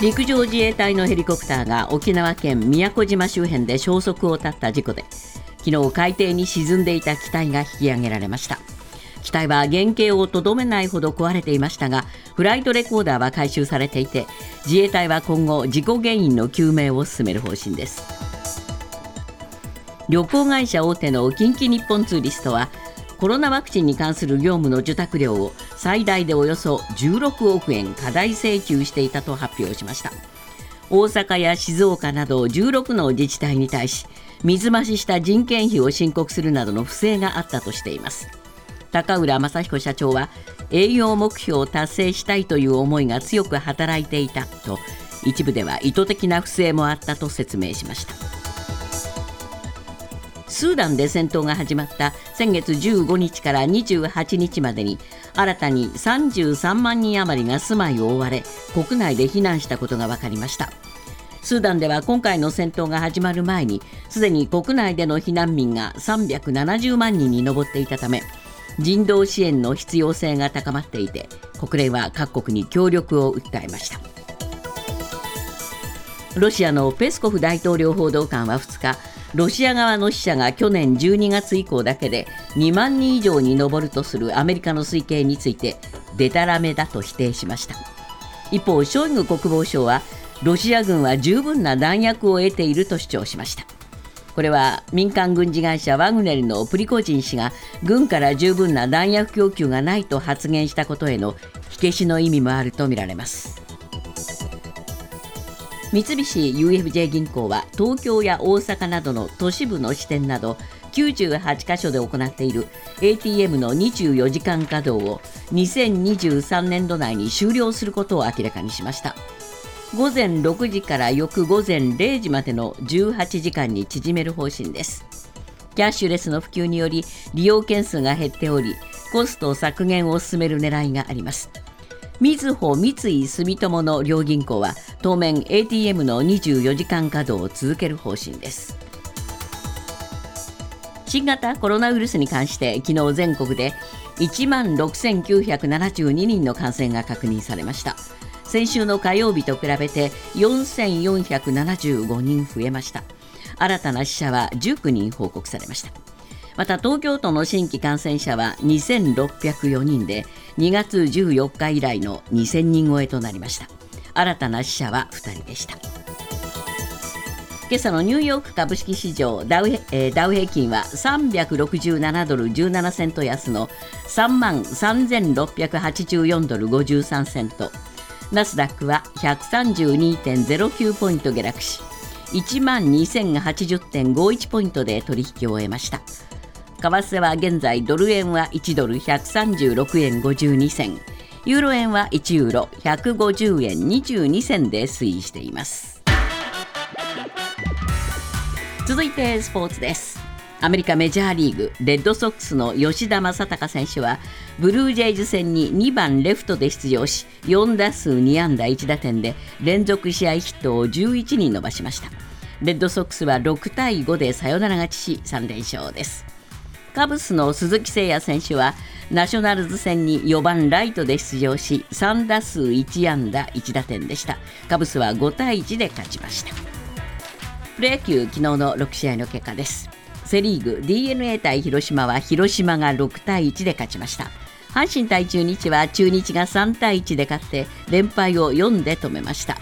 陸上自衛隊のヘリコプターが沖縄県宮古島周辺で消息を絶った事故で昨日海底に沈んでいた機体が引き上げられました。機体は原形をとどめないほど壊れていましたがフライトレコーダーは回収されていて自衛隊は今後事故原因の究明を進める方針です。旅行会社大手の近畿日本ツーリストはコロナワクチンに関する業務の受託料を最大でおよそ16億円過大請求していたと発表しました。大阪や静岡など16の自治体に対し水増しした人件費を申告するなどの不正があったとしています。高浦正彦社長は営業目標を達成したいという思いが強く働いていたと一部では意図的な不正もあったと説明しました。スーダンで戦闘が始まった先月15日から28日までに新たに33万人余りが住まいを追われ国内で避難したことが分かりました。スーダンでは今回の戦闘が始まる前にすでに国内での避難民が370万人に上っていたため人道支援の必要性が高まっていて国連は各国に協力を訴えました。ロシアのペスコフ大統領報道官は2日ロシア側の死者が去年12月以降だけで2万人以上に上るとするアメリカの推計についてデタラメだと否定しました。一方ショイグ国防相はロシア軍は十分な弾薬を得ていると主張しました。これは民間軍事会社ワグネルのプリコジン氏が軍から十分な弾薬供給がないと発言したことへの火消しの意味もあるとみられます。三菱 UFJ 銀行は東京や大阪などの都市部の支店など98カ所で行っている ATM の24時間稼働を2023年度内に終了することを明らかにしました。午前6時から翌午前0時までの18時間に縮める方針です。キャッシュレスの普及により利用件数が減っておりコスト削減を進める狙いがあります。みずほ三井住友の両銀行は当面 ATM の24時間稼働を続ける方針です。新型コロナウイルスに関して昨日全国で1万6972人の感染が確認されました。先週の火曜日と比べて4475人増えました。新たな死者は19人報告されました。また東京都の新規感染者は2604人で2月14日以来の2000人超えとなりました。新たな死者は2人でした。今朝のニューヨーク株式市場ダウ,、えー、ダウ平均は367ドル17セント安の3万3684ドル53セント。ナスダックは132.09ポイント下落し1万2080.51ポイントで取引を終えました。為替は現在ドル円は1ドル136円52銭。ユーロ円は1ユーロ150円22銭で推移しています。続いてスポーツです。アメリカメジャーリーグレッドソックスの吉田正尚選手はブルージェイズ戦に2番レフトで出場し4打数2安打1打点で連続試合ヒットを11に伸ばしました。レッドソックスは6対5でサヨナラ勝ちし3連勝です。カブスの鈴木誠也選手はナショナルズ戦に4番ライトで出場し3打数1安打1打点でした。カブスは5対1で勝ちました。プロ野球昨日の6試合の結果です。セ・リーグ d n a 対広島は広島が6対1で勝ちました。阪神対中日は中日が3対1で勝って連敗を4で止めました。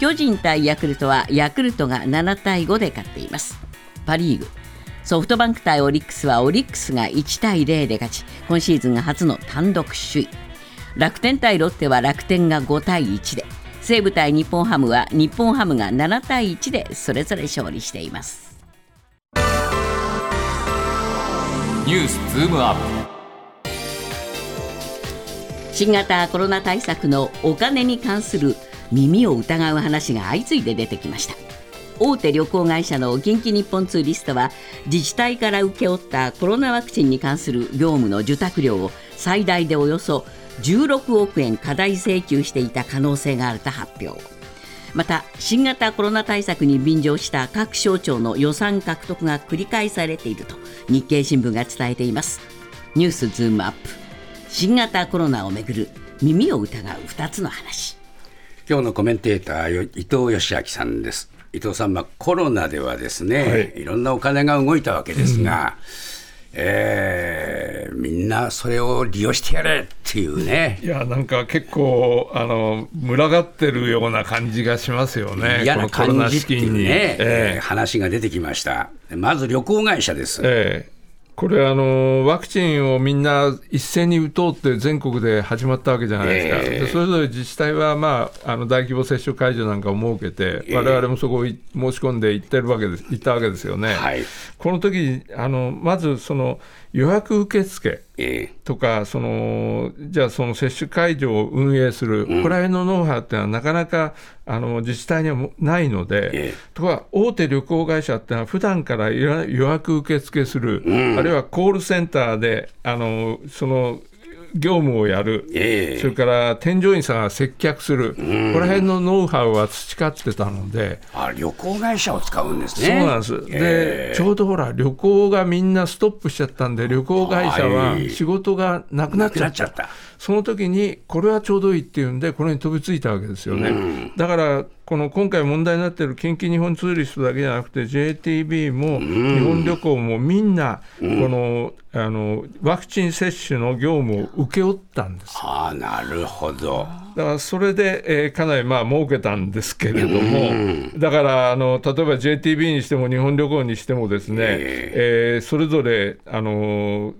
巨人対ヤクルトはヤクルトが7対5で勝っています。パ・リーグ。ソフトバンク対オリックスはオリックスが1対0で勝ち今シーズン初の単独首位。楽天対ロッテは楽天が5対1で。西武対日本ハムは日本ハムが7対1でそれぞれ勝利しています。ニュースズームアップ。新型コロナ対策のお金に関する耳を疑う話が相次いで出てきました大手旅行会社の近畿日本ツーリストは自治体から請け負ったコロナワクチンに関する業務の受託料を最大でおよそ16億円過大請求していた可能性があると発表。また新型コロナ対策に便乗した各省庁の予算獲得が繰り返されていると日経新聞が伝えています。ニュースズームアップ。新型コロナをめぐる耳を疑う2つの話。今日のコメンテーター伊藤義明さんです。伊藤さん、まあ、コロナではですね、はい。い、ろんなお金が動いたわけですが、えーみんなそれを利用してやれっていうね。いやなんか結構あの群がってるような感じがしますよね、嫌なこのコロナ感じっていう資金に。ね、ええ。話が出てきました。まず旅行会社です、ええこれあの、ワクチンをみんな一斉に打とうって全国で始まったわけじゃないですか、ええ。でそれぞれ自治体は、まあ、あの大規模接種会場なんかを設けて、われわれもそこをい申し込んで行ってるわけです行ったわけですよね。はい。この時あのまずその予約受付えとかその、じゃあその接種会場を運営する、ここら辺のノウハウっていうのは、なかなかあの自治体にはもないので、ええ。とか大手旅行会社っていうのは、普段から予予約受付する、あるいはコールセンターであのその業務をやる、ええ。それから添乗員さんが接客する、ここら辺のノウハウは培ってたので。あ旅行会社を使うんですそうねなんです、えでちょうどほら、旅行がみんなストップしちゃったんで、旅行会社ははい。仕事がなくなっちゃった、なくなっちゃった。その時に、これはちょうどいいっていうんで、これに飛びついたわけですよね。だからこの今回問題になっている近畿日本ツーリストだけじゃなくて、JTB も日本旅行もみんな、このあのワクチン接種の業務を請け負ったんです。ああなるほど。だからそれで、えーかなりまあ儲けたんですけれども、だからあの例えば JTB にしても日本旅行にしてもですね、えーそれぞれあの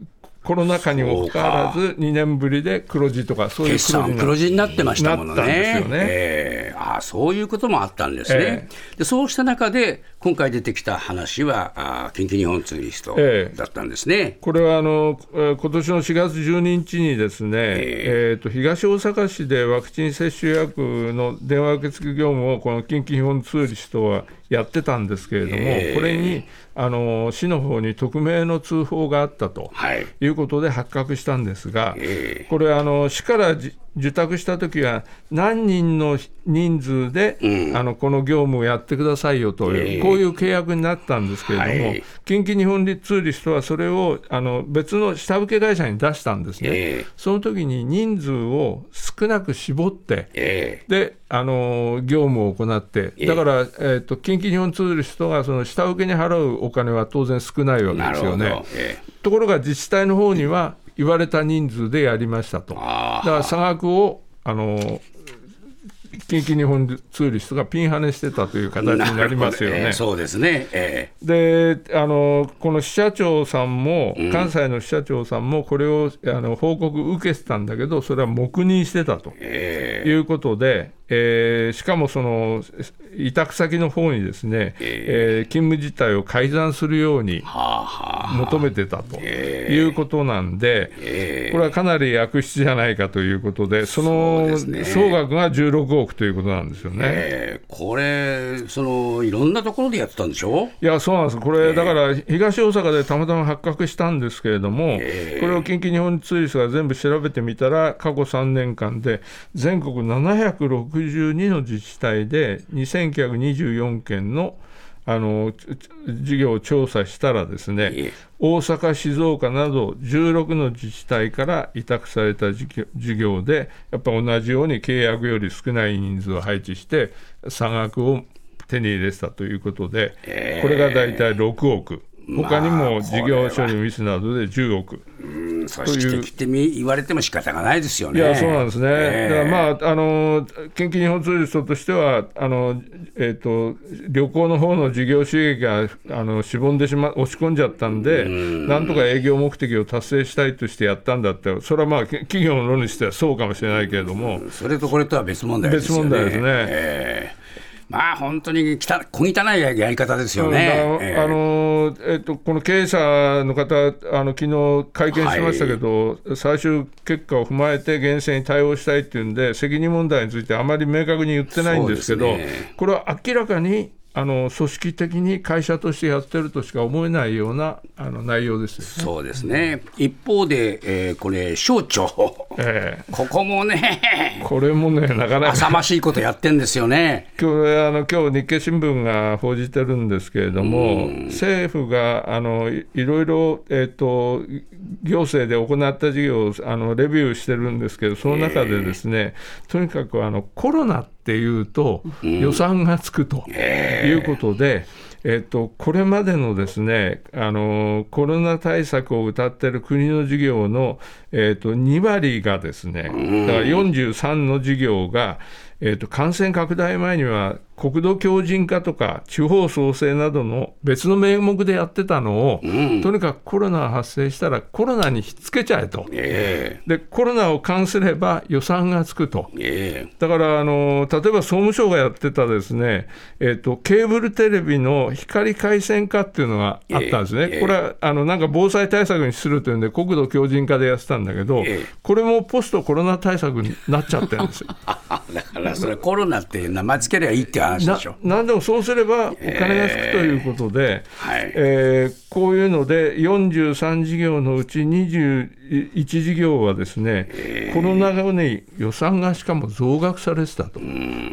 コロナ禍にもかかわらず2年ぶりで黒字とかそういう決黒字にな算黒字になってましたものね。よね。ええ。ああそういうこともあったんですね、え。でそうした中で今回出てきた話は近畿日本ツーリストええ。だったんですね、これはあのえー今年の4月12日にですね、えーと東大阪市でワクチン接種予約の電話受付業務をこの近畿日本ツーリストはやってたんですけれども、ええ。これにあの市の方に匿名の通報があったと。はい。いうことで発覚したんですが、え。これあの、市からじ受託したときは、何人の人数で、あのこの業務をやってくださいよという、ええ。こういう契約になったんですけれども、はい。近畿日本ツーリストはそれをあの別の下請け会社に出したんですね、ええ。その時に人数を少なく絞って、えであの業務を行って、ええ。だから、えー、と近畿日本ツーリストがその下請けに払うお金は当然少ないわえけですよね。え。ところが自治体の方には言われた人数でやりましたと。だから差額をあの近畿日本ツーリストがピンハネしてたというえ形になりますよね。ええ。そうですね、えであのこの支社長さんも、関西の支社長さんも、これをあの報告受けてたんだけど、それは黙認してたとええ。いうことで、えーしかもその委託先の方にですね、えー。勤務実態を改ざんするように求めてたということなんで、ええこれはかなり悪質じゃないかということで、その総額が16億ということなんですよね。ええこれそのいろんなところでやってたんでしょ？いや、そうなんです、これ、だから東大阪でたまたま発覚したんですけれども、ええこれを近畿日本ツーリストが全部調べてみたら、過去3年間で全国762の自治体で2924件のあの事業を調査したらですね、ええ。大阪、静岡など16の自治体から委託された事業事業で、やっぱ同じように契約より少ない人数を配置して、差額を手に入れてたということで、これが大体6億、他にも事業処理ミスなどで10億。うん組織的ってみ言われても仕方がないですよね。いや、そうなんですね。ええだからまあ、あの、近畿日本ツーリストとしては、あの、えっ、と、旅行の方の事業収益が、あの、しぼんでしま、押し込んじゃったんで、なんとか営業目的を達成したいとしてやったんだって、それはまあ、き企業の論にしてはそうかもしれないけれども、それとこれとは別問題ですよね。別問題ですねええまあ本当にきた小汚いやり方ですよだね。あのえっと、この経営者の方、あの昨日会見しましたけど、最終結果を踏まえて厳正に対応したいっていうんで、責任問題についてあまり明確に言ってないんですけど、ね。これは明らかにあの組織的に会社としてやってるとしか思えないようなあの内容ですよ。そうですね。一方で、えーこれ省庁えここもねえこれもね、なかなか浅ましいことやってんですよね。今日あの今日日経新聞が報じてるんですけれども、政府があのいいろいろ、えー、と行政で行った事業をあのレビューしてるんですけど、その中でですね、とにかくあのコロナっっていうと、予算がつくということで、えっと、これまでのですねあのコロナ対策を謳っている国の事業の、えっと、2割がですね、だから43の事業が、えっと、感染拡大前には国土強靭化とか地方創生などの別の名目でやってたのを、とにかくコロナが発生したらコロナにひっつけちゃえと、えでコロナを関すれば予算がつくと。ええ。だからあの例えば総務省がやってたですね、えっとケーブルテレビの光回線化っていうのがあったんですね、ええ。これはあのなんか防災対策にするというんで、国土強靭化でやってたんだけど、ええ。これもポストコロナ対策になっちゃってるんですよ。あだからそれコロナって名前つけりゃいいって話でなしょ。なんでもそうすればお金がつくということで、はい。えーこういうので43事業のうち21事業はですね、コロナ後に予算がしかも増額されてたと、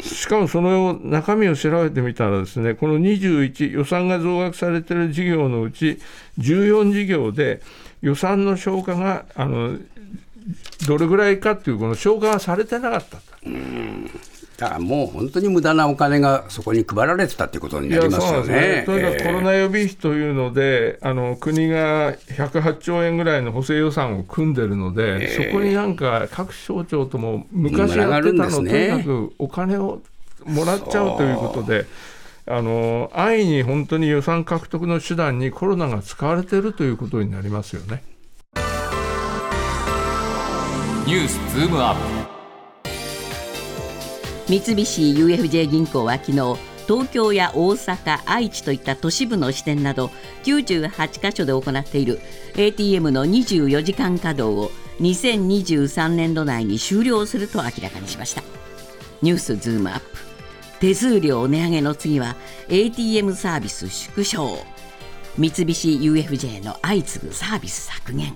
しかもその中身を調べてみたらですねこの21予算が増額されている事業のうち14事業で予算の消化があのどれぐらいかっていうこの消化がされてなかったと。だからもう本当に無駄なお金がそこに配られてたってことになりますよいやそうなんね。ですとにかくコロナ予備費というので、あの国が108兆円ぐらいの補正予算を組んでるので、そこになんか各省庁とも昔やってたの、群がるんですとねにかくお金をもらっちゃうということで。あの安易に本当に予算獲得の手段にコロナが使われているということになりますよね。ニュースズームアップ三菱 UFJ 銀行は昨日東京や大阪愛知といった都市部の支店など98カ所で行っている ATM の24時間稼働を2023年度内に終了すると明らかにしました。ニュースズームアップ。手数料値上げの次は ATM サービス縮小。三菱 UFJ の相次ぐサービス削減。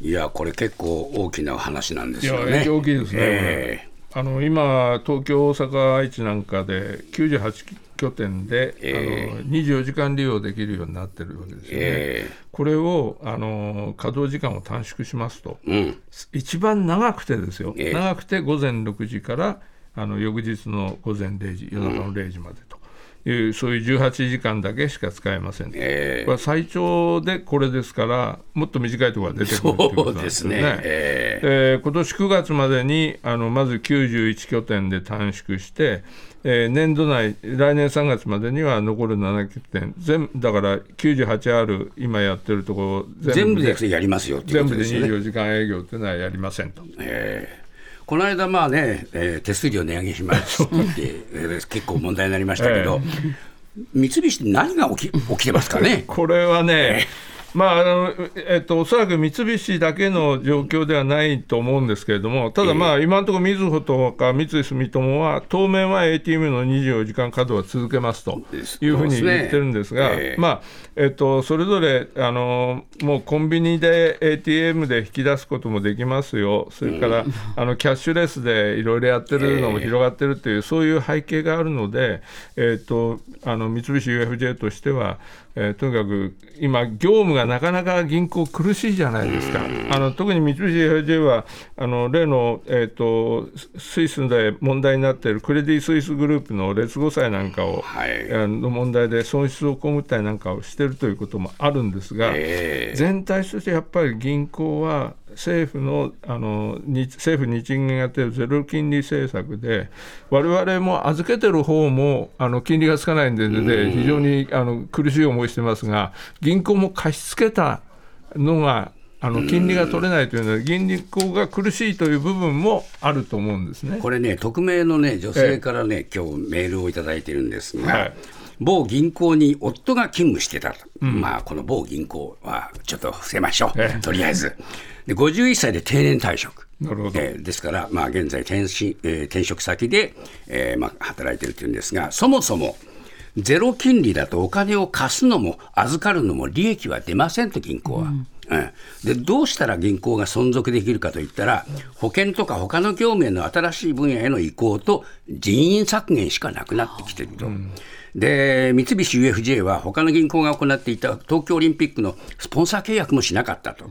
いやこれ結構大きな話なんですよね。大きいですね、えあの今、東京、大阪、愛知なんかで98拠点で、えあの24時間利用できるようになってるわけですよね。えこれをあの稼働時間を短縮しますと、うん。一番長くてですよ、ええ。長くて午前6時からあの翌日の午前0時、夜中の0時までという、そういう18時間だけしか使えません。えこれは最長でこれですから、もっと短いところが出てくるということなんでですね。ね。ええー今年9月までにあのまず91拠点で短縮して、えー年度内、来年3月までには残る7拠点、全だから98ある今やってるところえ全部でやりますよ全部でことですよね。24時間営業というのはやりませんと。ええこの間、まあね、えー手数料値上げしますって言って、えー結構問題になりましたけど、三菱って何が起き起きてますかね？これはね、まああのえっと、おそらく三菱だけの状況ではないと思うんですけれども、ただ、まあ今のところ、みずほとか三井住友は、当面は ATM の24時間稼働は続けますというふうに言ってるんですが、すねええ。まあえっと、それぞれあのもうコンビニで ATM で引き出すこともできますよ、それから、あのキャッシュレスでいろいろやってるのも広がってるっていう、そういう背景があるので、えっと、あの三菱 UFJ としては、えーとにかく今、業務がなかなか銀行苦しいじゃないですか。あの特に三菱 UFJ はあの例の、えー、とスイスで問題になっているクレディ・スイスグループの劣後債なんかを、はいの問題で損失を被ったりなんかをしているということもあるんですが、えー全体としてやっぱり銀行は政府のあの日政府・日銀がやっているゼロ金利政策で、我々も預けてる方もあの金利がつかないんで、で非常にあの苦しい思いしてますが、銀行も貸し付けたのが、あの金利が取れないというので、銀行が苦しいという部分もあると思うんですね。これね、匿名のね、女性からね、今日メールをいただいてるんですが、はい某銀行に夫が勤務してたと、まあ、この某銀行はちょっと伏せましょええう、とりあえず。で51歳で定年退職。なるほどえーですから、まあ、現在転身、えー転職先で、えーまあ、働いてるっていうんですが、そもそも、ゼロ金利だとお金を貸すのも預かるのも利益は出ませんと、銀行は。うんでどうしたら銀行が存続できるかといったら、保険とか他の業務への新しい分野への移行と人員削減しかなくなってきていると。で三菱 UFJ は他の銀行が行っていた東京オリンピックのスポンサー契約もしなかったと、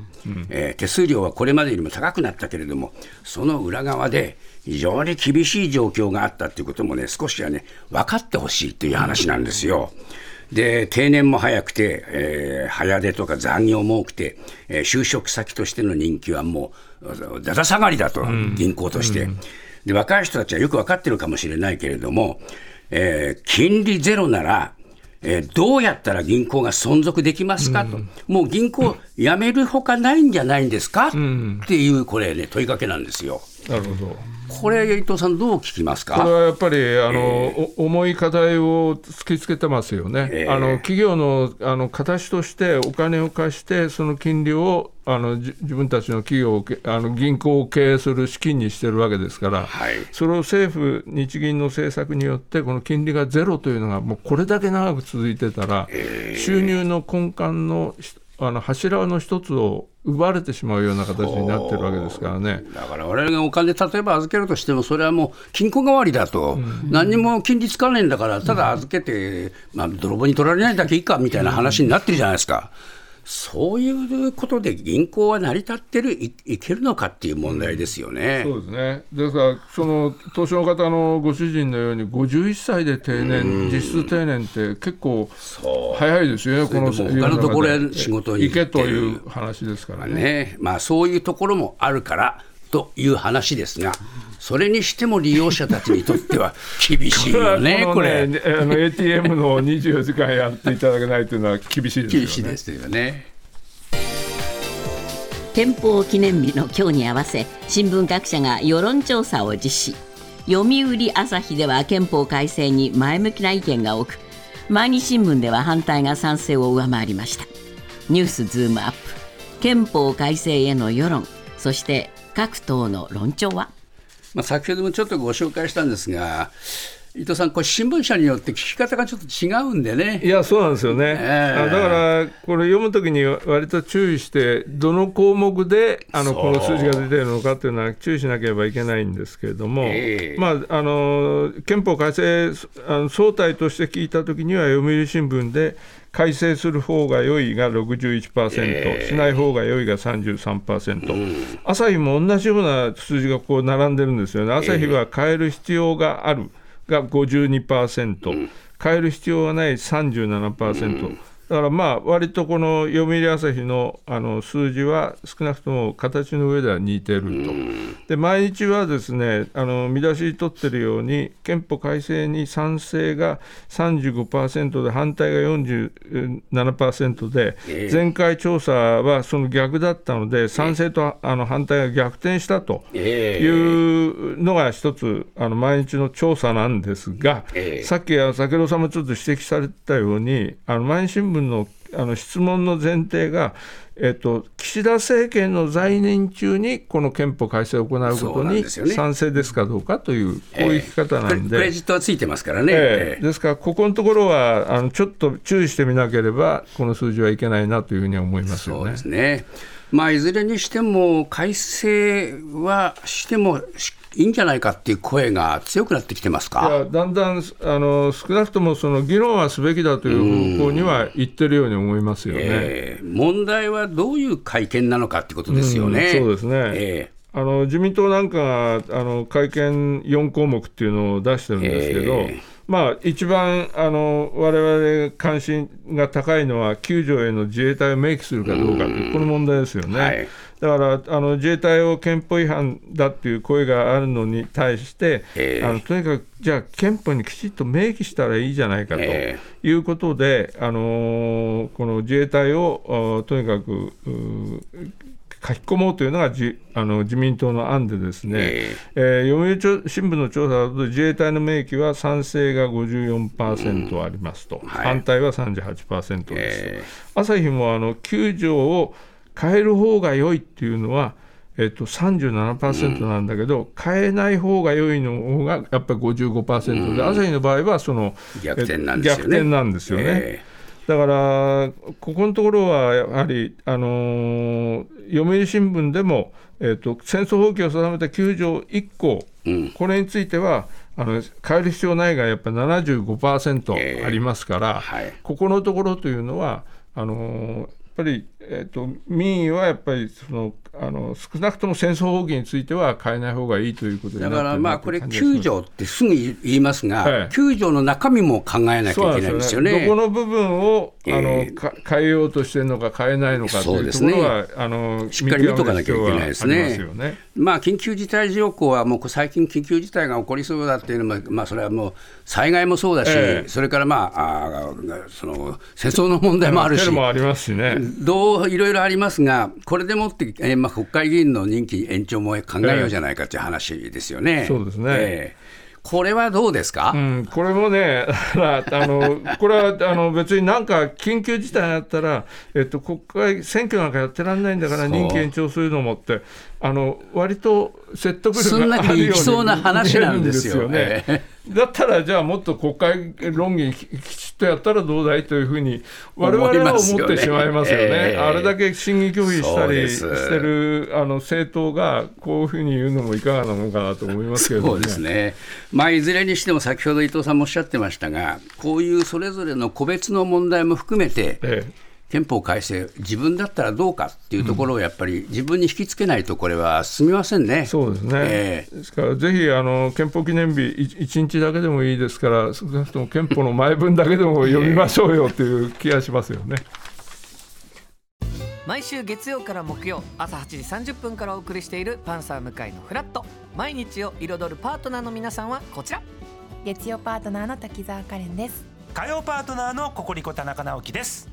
えー手数料はこれまでよりも高くなったけれども、その裏側で非常に厳しい状況があったということもね、少しはね、分かってほしいという話なんですよ。で定年も早くて、えー早出とか残業も多くて、えー就職先としての人気はもうだだ下がりだと、銀行として、で。若い人たちはよく分かってるかもしれないけれども、えー金利ゼロなら、えーどうやったら銀行が存続できますかと、もう銀行辞めるほかないんじゃないんですか、っていう、これね、問いかけなんですよ。なるほど。これ、伊藤さん、どう聞きますか？これはやっぱりあの、お重い課題を突きつけてますよね、ええ。あの企業のあの形としてお金を貸して、その金利をあのじ自分たちの企業をけあの銀行を経営する資金にしてるわけですから、はい。それを政府、日銀の政策によって、この金利がゼロというのが、もうこれだけ長く続いてたら、収入の根幹のしあの柱の一つを奪われてしまうような形になってるわけですからね。だから我々がお金、例えば預けるとしても、それはもう金庫代わりだと、何にも金利つかないんだから、ただ預けて、まあ、泥棒に取られないだけいいかみたいな話になってるじゃないですか。そういうことで銀行は成り立ってるいいけるのかっていう問題ですよね。そうですね。ですから、その年の方のご主人のように、51歳で定年、実質定年って結構早いですよね、この他のところへ仕事に行行けという話ですからね。ねまあ、そういうところもあるからという話ですが、それにしても利用者たちにとっては 厳しいよね、ここれ。のねあの ATM の24時間やっていただけないというのは厳しいですよね。厳しいですよね。憲法記念日の今日に合わせ新聞各社が世論調査を実施読売朝日では憲法改正に前向きな意見が多く毎日新聞では反対が賛成を上回りましたニュースズームアップ憲法改正への世論そして各党の論調は？まあ、先ほどもちょっとご紹介したんですが、伊藤さん、これ、新聞社によって聞き方がちょっと違うんでね。いや、そうなんですよね。ええあだから、これ読むときに割と注意して、どの項目であのこの数字が出てるのかっていうのは注意しなければいけないんですけれども、ええまあ、あの憲法改正あの総体として聞いたときには、読売新聞で改正する方が良いが61%、ええしない方が良いが33%、朝日も同じような数字がこう並んでるんですよね。朝日は変える必要があるが52%、変える必要がない37%、だからまあ割とこの読売朝日のあの数字は少なくとも形の上では似てると、で毎日はですねあの見出しに取ってるように憲法改正に賛成が35%で反対が47%で、ええ。前回調査はその逆だったので賛成とあの反対が逆転したと。ええ。いうのが一つあの毎日の調査なんですが、ええ。さっき先ほどさんもちょっと指摘されてたようにあの毎日新聞のあの質問の前提が、えっと、岸田政権の在任中にこの憲法改正を行うことに賛成ですかどうかという、こういう聞き方なんで。クレクレジットはついてますからね。ええですから、ここのところはあのちょっと注意してみなければ、この数字はいけないなというふうには思いますよねそうで。すね。まあ、いずれにしても、改正はしてもしいいんじゃないかっていう声が強くなってきてますいか。やだんだんあの少なくともその議論はすべきだという方向には言ってるように思いますよね。ええ問題はどういう会見なのかってことですよね。うんそうですねえあの自民党なんかがあの会見4項目っていうのを出してるんですけど、ええまあ、一番あの我々関心が高いのは、9条への自衛隊を明記するかどうかという、この問題ですよね。はいだからあの自衛隊を憲法違反だっていう声があるのに対して、ええ。あのとにかくじゃあ憲法にきちっと明記したらいいじゃないかとえいうことで、あのーこの自衛隊をあとにかくうー書き込もうというのがじあの自民党の案でですね、ええ。ー読売新聞の調査だと自衛隊の明記は賛成が54%ありますと、はい。反対は38%です。え。朝日もあの9条を変える方が良いっていうのは、えっと、37%なんだけど、変えない方が良いの方がやっぱり55%で、朝日の場合はその逆転なんですよね。え逆転なんですよね。えだから、ここのところはやはり、あのー読売新聞でも、えーと、戦争放棄を定めた9条1項、うん。これについては、あの変える必要ないがやっぱり75%ありますから、はい。ここのところというのは、あのーぱり、えー、と民意はやっぱりそのあの少なくとも戦争放棄については変えない方がいいということだからまあこれという感じがします。9条ってすぐ言いますが、はい。9条の中身も考えなきゃいけないんですよね。どこの部分をあの、えーか変えようとしてるのか変えないのかというところは、あのしっかり見とかなきゃいけないですねまあ、緊急事態条項はもう最近、緊急事態が起こりそうだっていうのも、まあ、それはもう災害もそうだし、ええそれから、まあ、あーその戦争の問題もあるしもありますしね。どういろいろありますが、これでもって、えーまあ、国会議員の任期延長も考えようじゃないかという話ですよね。そうですねええこれはどうですか、うん、これもね、あのこれはあの別になんか緊急事態になったら、えっと、国会、選挙なんかやってらんないんだから、任期延長するのもって、あの割と説得すんなり力があるようにいきそうな話なんですよ。ね。だったら、じゃあもっと国会論議ききちっとやったらどうだいというふうに、我々は思ってしまいますよね。ええ。あれだけ審議拒否したりしてるあの政党が、こういうふうに言うのもいかがなものかなと思いますけれどもね。そうですね、まあ、いずれにしても先ほど伊藤さんもおっしゃってましたが、こういうそれぞれの個別の問題も含めて、ええ憲法改正、自分だったらどうかっていうところをやっぱり自分に引きつけないと、これは進みませんね。そうですね、えですからぜひあの憲法記念日1日だけでもいいですから、少なくとも憲法の前文だけでも読みましょうよという気がしますよね。毎週月曜から木曜朝8時30分からお送りしている「パンサー向井のフラット」毎日を彩るパートナーの皆さんはこちら。月曜パートナーの滝沢カレンです。火曜パートナーのココリコ田中直樹です